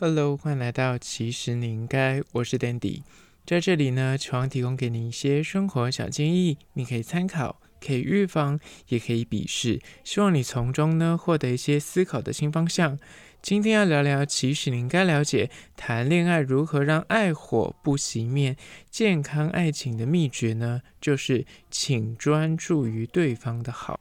Hello，欢迎来到其实你应该，我是 Dandy，在这里呢，希望提供给你一些生活小建议，你可以参考，可以预防，也可以鄙视，希望你从中呢获得一些思考的新方向。今天要聊聊，其实你应该了解谈恋爱如何让爱火不熄灭，健康爱情的秘诀呢？就是请专注于对方的好。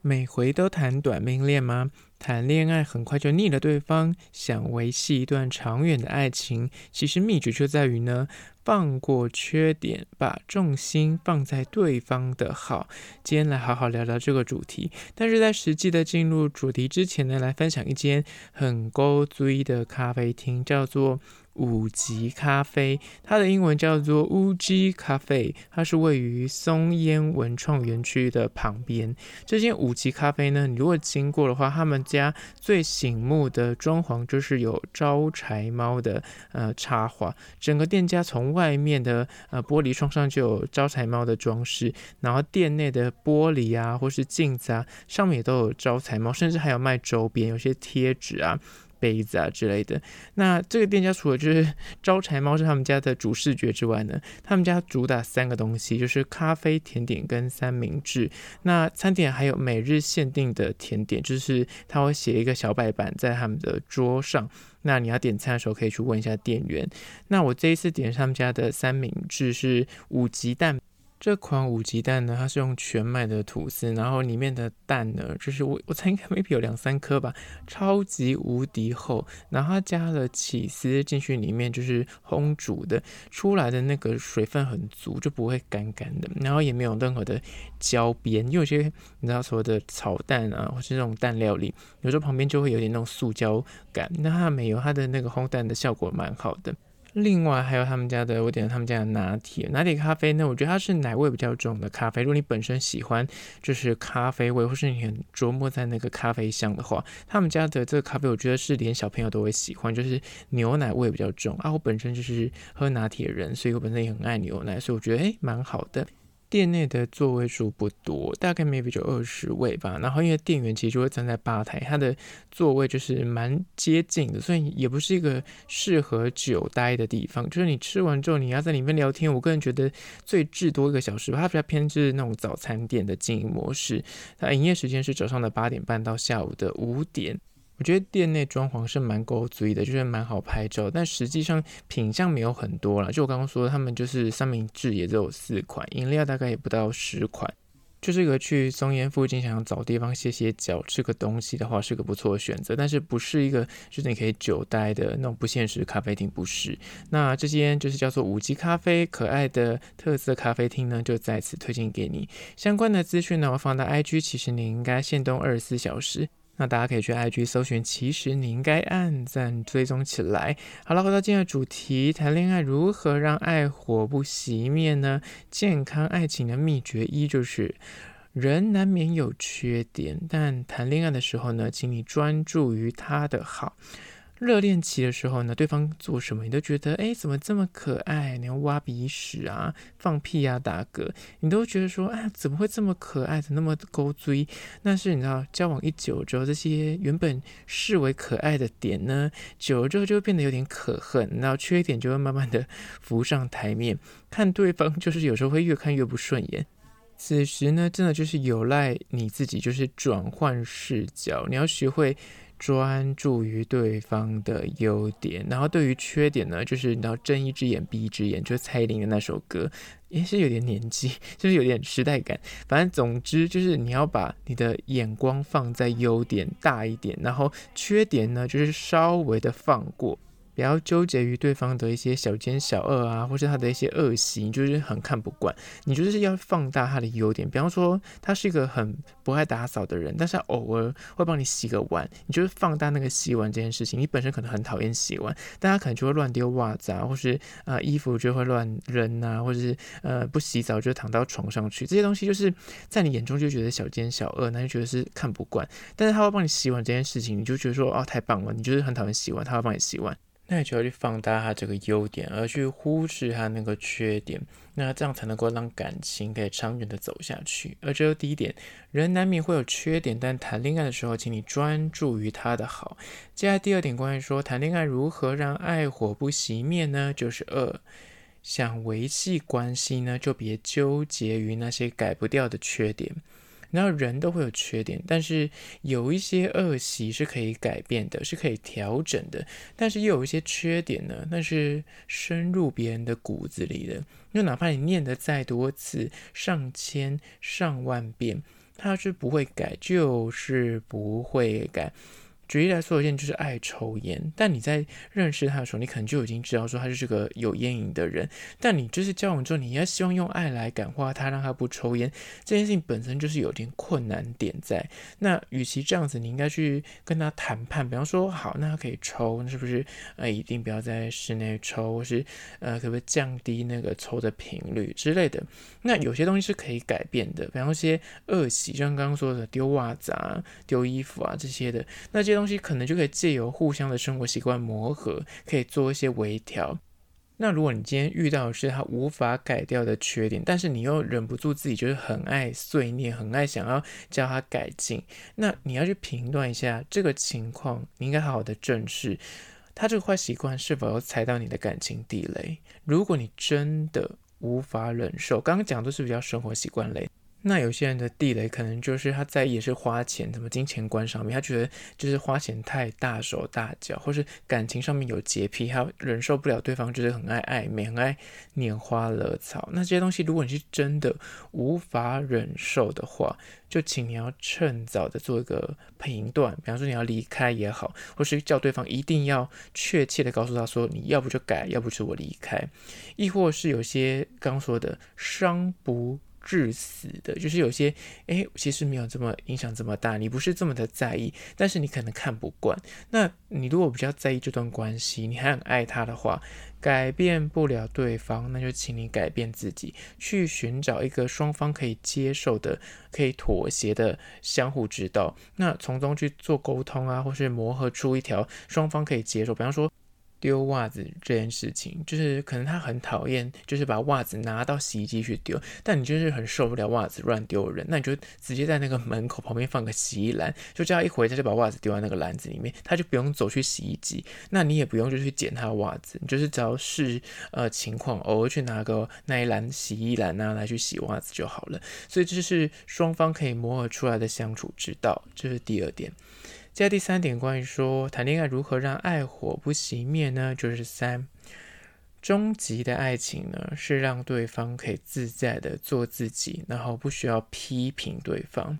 每回都谈短命恋吗？谈恋爱很快就腻了对方，想维系一段长远的爱情，其实秘诀就在于呢，放过缺点，把重心放在对方的好。今天来好好聊聊这个主题。但是在实际的进入主题之前呢，来分享一间很古锥的咖啡厅，叫做。五级咖啡，它的英文叫做 Uji Cafe，它是位于松烟文创园区的旁边。这间五级咖啡呢，你如果经过的话，他们家最醒目的装潢就是有招财猫的呃插画，整个店家从外面的呃玻璃窗上就有招财猫的装饰，然后店内的玻璃啊或是镜子啊上面也都有招财猫，甚至还有卖周边，有些贴纸啊。杯子啊之类的，那这个店家除了就是招财猫是他们家的主视觉之外呢，他们家主打三个东西，就是咖啡、甜点跟三明治。那餐点还有每日限定的甜点，就是他会写一个小白板在他们的桌上，那你要点餐的时候可以去问一下店员。那我这一次点他们家的三明治是五级蛋。这款五级蛋呢，它是用全麦的吐司，然后里面的蛋呢，就是我我猜应该 maybe 有两三颗吧，超级无敌厚，然后它加了起司进去里面，就是烘煮的，出来的那个水分很足，就不会干干的，然后也没有任何的焦边，因为有些你知道所谓的炒蛋啊，或是这种蛋料理，有时候旁边就会有点那种塑胶感，那它没有，它的那个烘蛋的效果蛮好的。另外还有他们家的，我点了他们家的拿铁，拿铁咖啡呢，我觉得它是奶味比较重的咖啡。如果你本身喜欢就是咖啡味，或是你很琢磨在那个咖啡香的话，他们家的这个咖啡，我觉得是连小朋友都会喜欢，就是牛奶味比较重啊。我本身就是喝拿铁人，所以我本身也很爱牛奶，所以我觉得诶蛮好的。店内的座位数不多，大概 maybe 就二十位吧。然后因为店员其实就会站在吧台，他的座位就是蛮接近的，所以也不是一个适合久待的地方。就是你吃完之后，你要在里面聊天，我个人觉得最至多一个小时吧。它比较偏是那种早餐店的经营模式，它营业时间是早上的八点半到下午的五点。我觉得店内装潢是蛮古锥的，就是蛮好拍照，但实际上品项没有很多啦。就我刚刚说，他们就是三明治也只有四款，饮料大概也不到十款。就是一个去松烟附近想要找地方歇歇脚、吃个东西的话，是个不错的选择。但是不是一个就是你可以久待的那种不现实咖啡厅，不是。那这间就是叫做五级咖啡，可爱的特色咖啡厅呢，就在此推荐给你。相关的资讯呢，我放到 IG，其实你应该限动二十四小时。那大家可以去 IG 搜寻，其实你应该按赞追踪起来。好了，回到今天的主题，谈恋爱如何让爱火不熄灭呢？健康爱情的秘诀一就是，人难免有缺点，但谈恋爱的时候呢，请你专注于他的好。热恋期的时候呢，对方做什么你都觉得，哎，怎么这么可爱？你要挖鼻屎啊，放屁啊，打嗝，你都觉得说，哎，怎么会这么可爱的，那么勾追？但是你知道，交往一久之后，这些原本视为可爱的点呢，久了之后就会变得有点可恨，然后缺点就会慢慢的浮上台面，看对方就是有时候会越看越不顺眼。此时呢，真的就是有赖你自己，就是转换视角，你要学会。专注于对方的优点，然后对于缺点呢，就是你要睁一只眼闭一只眼，就是蔡依林的那首歌，也是有点年纪，就是有点时代感。反正总之就是你要把你的眼光放在优点大一点，然后缺点呢，就是稍微的放过。不要纠结于对方的一些小奸小恶啊，或是他的一些恶习，你就是很看不惯。你就是要放大他的优点，比方说他是一个很不爱打扫的人，但是他偶尔会帮你洗个碗，你就是放大那个洗碗这件事情。你本身可能很讨厌洗碗，但他可能就会乱丢袜子啊，或是啊、呃、衣服就会乱扔啊，或者是呃不洗澡就躺到床上去，这些东西就是在你眼中就觉得小奸小恶，那就觉得是看不惯。但是他会帮你洗碗这件事情，你就觉得说哦太棒了，你就是很讨厌洗碗，他会帮你洗碗。那你就要去放大他这个优点，而去忽视他那个缺点，那这样才能够让感情可以长远的走下去。而这是第一点，人难免会有缺点，但谈恋爱的时候，请你专注于他的好。接下来第二点，关于说谈恋爱如何让爱火不熄灭呢？就是二，想维系关系呢，就别纠结于那些改不掉的缺点。然后人都会有缺点，但是有一些恶习是可以改变的，是可以调整的。但是又有一些缺点呢，那是深入别人的骨子里的。就哪怕你念得再多次，上千上万遍，它是不会改，就是不会改。举例来说，有些人就是爱抽烟，但你在认识他的时候，你可能就已经知道说他是个有烟瘾的人。但你就是交往之后，你要希望用爱来感化他，让他不抽烟，这件事情本身就是有点困难点在。那与其这样子，你应该去跟他谈判，比方说，好，那他可以抽，那是不是呃一定不要在室内抽，或是呃可不可以降低那个抽的频率之类的？那有些东西是可以改变的，比方说些恶习，就像刚刚说的丢袜子啊、丢衣服啊这些的，那这些东西可能就可以借由互相的生活习惯磨合，可以做一些微调。那如果你今天遇到的是他无法改掉的缺点，但是你又忍不住自己就是很爱碎念，很爱想要叫他改进，那你要去评断一下这个情况，你应该好好的正视他这个坏习惯是否要踩到你的感情地雷。如果你真的无法忍受，刚刚讲都是比较生活习惯类。那有些人的地雷可能就是他在意的是花钱，什么金钱观上面，他觉得就是花钱太大手大脚，或是感情上面有洁癖，他忍受不了对方就是很爱暧昧，很爱拈花惹草。那这些东西，如果你是真的无法忍受的话，就请你要趁早的做一个评断，比方说你要离开也好，或是叫对方一定要确切的告诉他说，你要不就改，要不就我离开，亦或是有些刚说的伤不。致死的，就是有些，哎，其实没有这么影响这么大，你不是这么的在意，但是你可能看不惯。那你如果比较在意这段关系，你还很爱他的话，改变不了对方，那就请你改变自己，去寻找一个双方可以接受的、可以妥协的相互之道，那从中去做沟通啊，或是磨合出一条双方可以接受，比方说。丢袜子这件事情，就是可能他很讨厌，就是把袜子拿到洗衣机去丢。但你就是很受不了袜子乱丢人，那你就直接在那个门口旁边放个洗衣篮，就这样一回他就把袜子丢在那个篮子里面，他就不用走去洗衣机。那你也不用就去捡他的袜子，你就是只要是呃情况，偶尔去拿个那一篮洗衣篮拿来去洗袜子就好了。所以这是双方可以磨合出来的相处之道，这是第二点。接第三点，关于说谈恋爱如何让爱火不熄灭呢？就是三，终极的爱情呢，是让对方可以自在的做自己，然后不需要批评对方。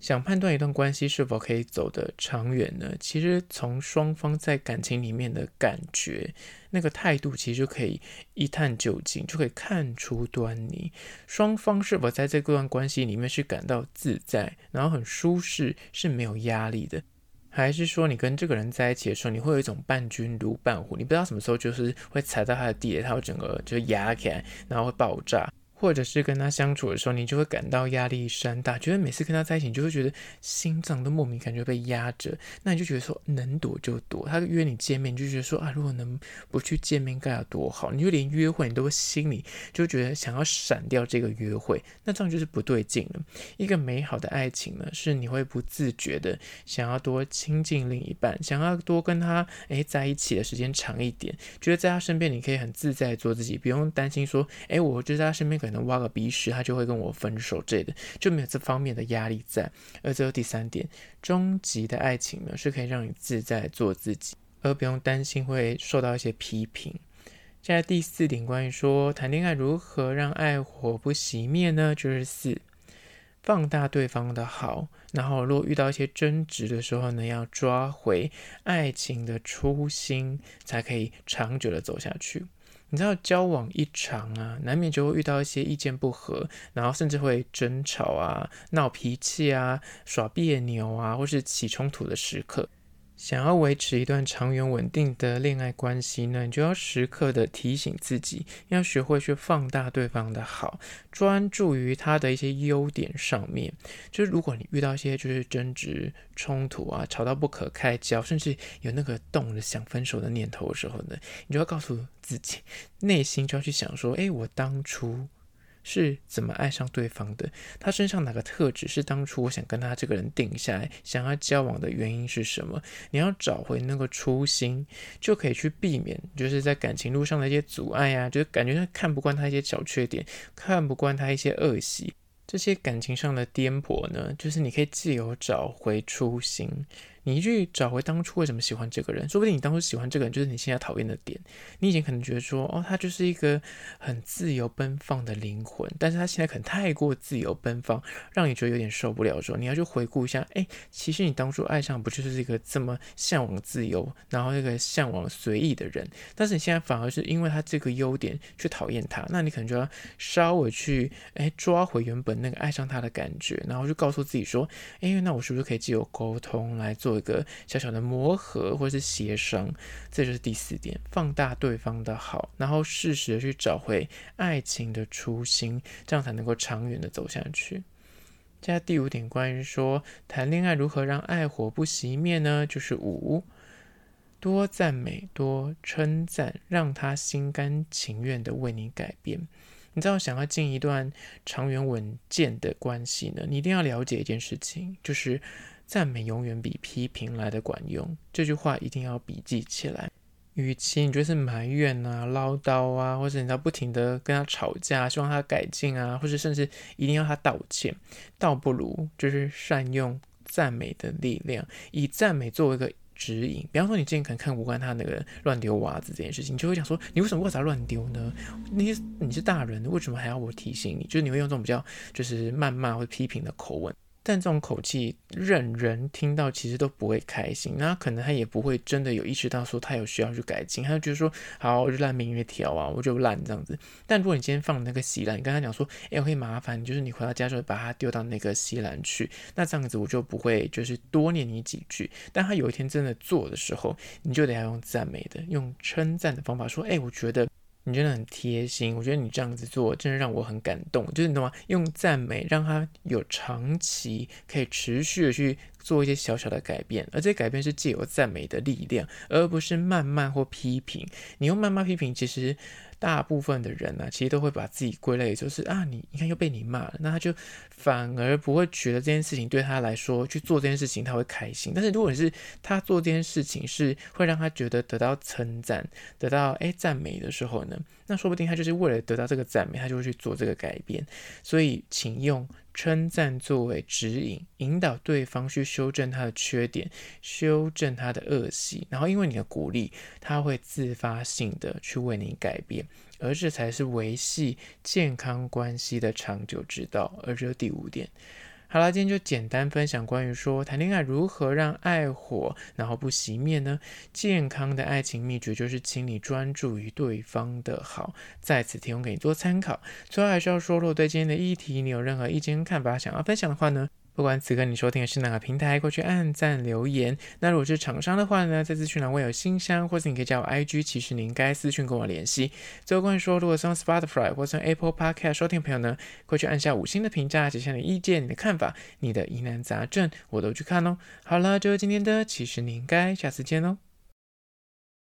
想判断一段关系是否可以走得长远呢？其实从双方在感情里面的感觉，那个态度，其实就可以一探究竟，就可以看出端倪。双方是否在这段关系里面是感到自在，然后很舒适，是没有压力的。还是说，你跟这个人在一起的时候，你会有一种伴君如伴虎，你不知道什么时候就是会踩到他的地雷，他会整个就压起来，然后会爆炸。或者是跟他相处的时候，你就会感到压力山大，觉得每次跟他在一起，你就会觉得心脏都莫名感觉被压着。那你就觉得说能躲就躲，他约你见面，你就觉得说啊，如果能不去见面该有多好。你就连约会你都会心里就觉得想要闪掉这个约会，那这样就是不对劲了。一个美好的爱情呢，是你会不自觉的想要多亲近另一半，想要多跟他诶在一起的时间长一点，觉得在他身边你可以很自在做自己，不用担心说诶，我就在他身边可。可能挖个鼻屎，他就会跟我分手，这类的就没有这方面的压力在。而最后第三点，终极的爱情呢，是可以让你自在做自己，而不用担心会受到一些批评。现在第四点，关于说谈恋爱如何让爱火不熄灭呢？就是四，放大对方的好，然后如果遇到一些争执的时候呢，要抓回爱情的初心，才可以长久的走下去。你知道交往一场啊，难免就会遇到一些意见不合，然后甚至会争吵啊、闹脾气啊、耍别扭啊，或是起冲突的时刻。想要维持一段长远稳定的恋爱关系呢，你就要时刻的提醒自己，要学会去放大对方的好，专注于他的一些优点上面。就是如果你遇到一些就是争执、冲突啊，吵到不可开交，甚至有那个动了想分手的念头的时候呢，你就要告诉自己，内心就要去想说，诶，我当初。是怎么爱上对方的？他身上哪个特质是当初我想跟他这个人定下来，想要交往的原因是什么？你要找回那个初心，就可以去避免就是在感情路上的一些阻碍啊，就是感觉他看不惯他一些小缺点，看不惯他一些恶习，这些感情上的颠簸呢，就是你可以自由找回初心。你去找回当初为什么喜欢这个人，说不定你当初喜欢这个人就是你现在讨厌的点。你以前可能觉得说，哦，他就是一个很自由奔放的灵魂，但是他现在可能太过自由奔放，让你觉得有点受不了。说你要去回顾一下，哎，其实你当初爱上不就是一个这么向往自由，然后一个向往随意的人，但是你现在反而是因为他这个优点去讨厌他，那你可能就要稍微去哎抓回原本那个爱上他的感觉，然后就告诉自己说，哎，那我是不是可以借由沟通来做。一个小小的磨合或者是协商，这就是第四点，放大对方的好，然后适时的去找回爱情的初心，这样才能够长远的走下去。接下来第五点，关于说谈恋爱如何让爱火不熄灭呢？就是五，多赞美，多称赞，让他心甘情愿的为你改变。你知道，想要进一段长远稳健的关系呢，你一定要了解一件事情，就是。赞美永远比批评来的管用，这句话一定要笔记起来。与其你就是埋怨啊、唠叨啊，或者你要不停的跟他吵架，希望他改进啊，或者甚至一定要他道歉，倒不如就是善用赞美的力量，以赞美作为一个指引。比方说，你之前可能看无关他那个乱丢袜子这件事情，你就会想说，你为什么为啥乱丢呢？你你是大人，为什么还要我提醒你？就是你会用这种比较就是谩骂或批评的口吻。但这种口气，任人听到其实都不会开心。那可能他也不会真的有意识到说他有需要去改进，他就觉得说好，我就烂命运条啊，我就烂这样子。但如果你今天放那个锡兰，你跟他讲说，哎，我可以麻烦你，就是你回到家之后把它丢到那个锡兰去，那这样子我就不会就是多念你几句。但他有一天真的做的时候，你就得要用赞美的、用称赞的方法说，哎，我觉得。你真的很贴心，我觉得你这样子做真的让我很感动。就是你懂吗？用赞美让他有长期可以持续的去做一些小小的改变，而这些改变是借由赞美的力量，而不是谩骂或批评。你用谩骂批评，其实。大部分的人呢、其实都会把自己归类，就是啊，你你看又被你骂了，那他就反而不会觉得这件事情对他来说去做这件事情他会开心。但是如果是他做这件事情是会让他觉得得到称赞、得到诶赞美的时候呢，那说不定他就是为了得到这个赞美，他就会去做这个改变。所以，请用。称赞作为指引，引导对方去修正他的缺点，修正他的恶习，然后因为你的鼓励，他会自发性的去为你改变，而这才是维系健康关系的长久之道。而这第五点。好了，今天就简单分享关于说谈恋爱如何让爱火然后不熄灭呢？健康的爱情秘诀就是，请你专注于对方的好，在此提供给你做参考。最后还是要说，如果对今天的议题你有任何意见看法想要分享的话呢，不管此刻你收听的是哪个平台，过去按赞留言。那如果是厂商的话呢，在资讯栏我有信箱，或是你可以加我 IG，其实你应该私讯跟我联系。最后关于说，如果是用 Spotify 或者 Apple Podcast 收听的朋友呢，过去按下五星的评价，写下你的意见、你的看法、你的疑难杂症，我都去看哦。好了，就是今天的，其实你应该下次见喽。